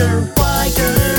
wider, girl?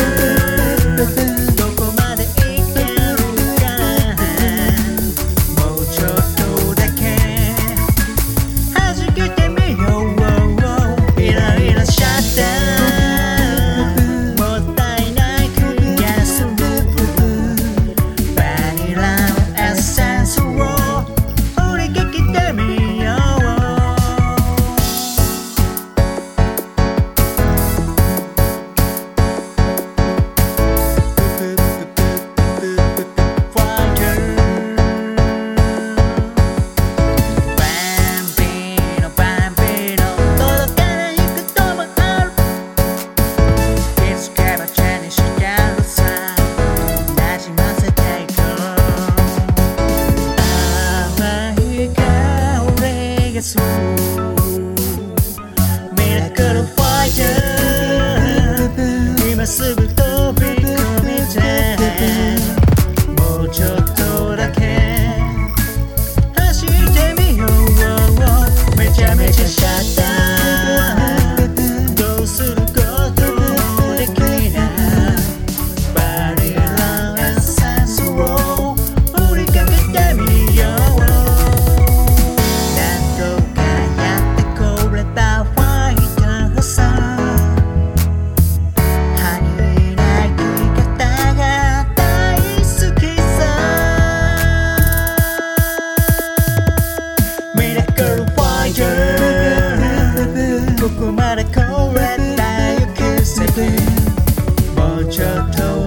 ミラクルファイヤー今すぐ飛び込みたいもうちょっとだけ。走ってみよう。めちゃめちゃシャッター。culture told.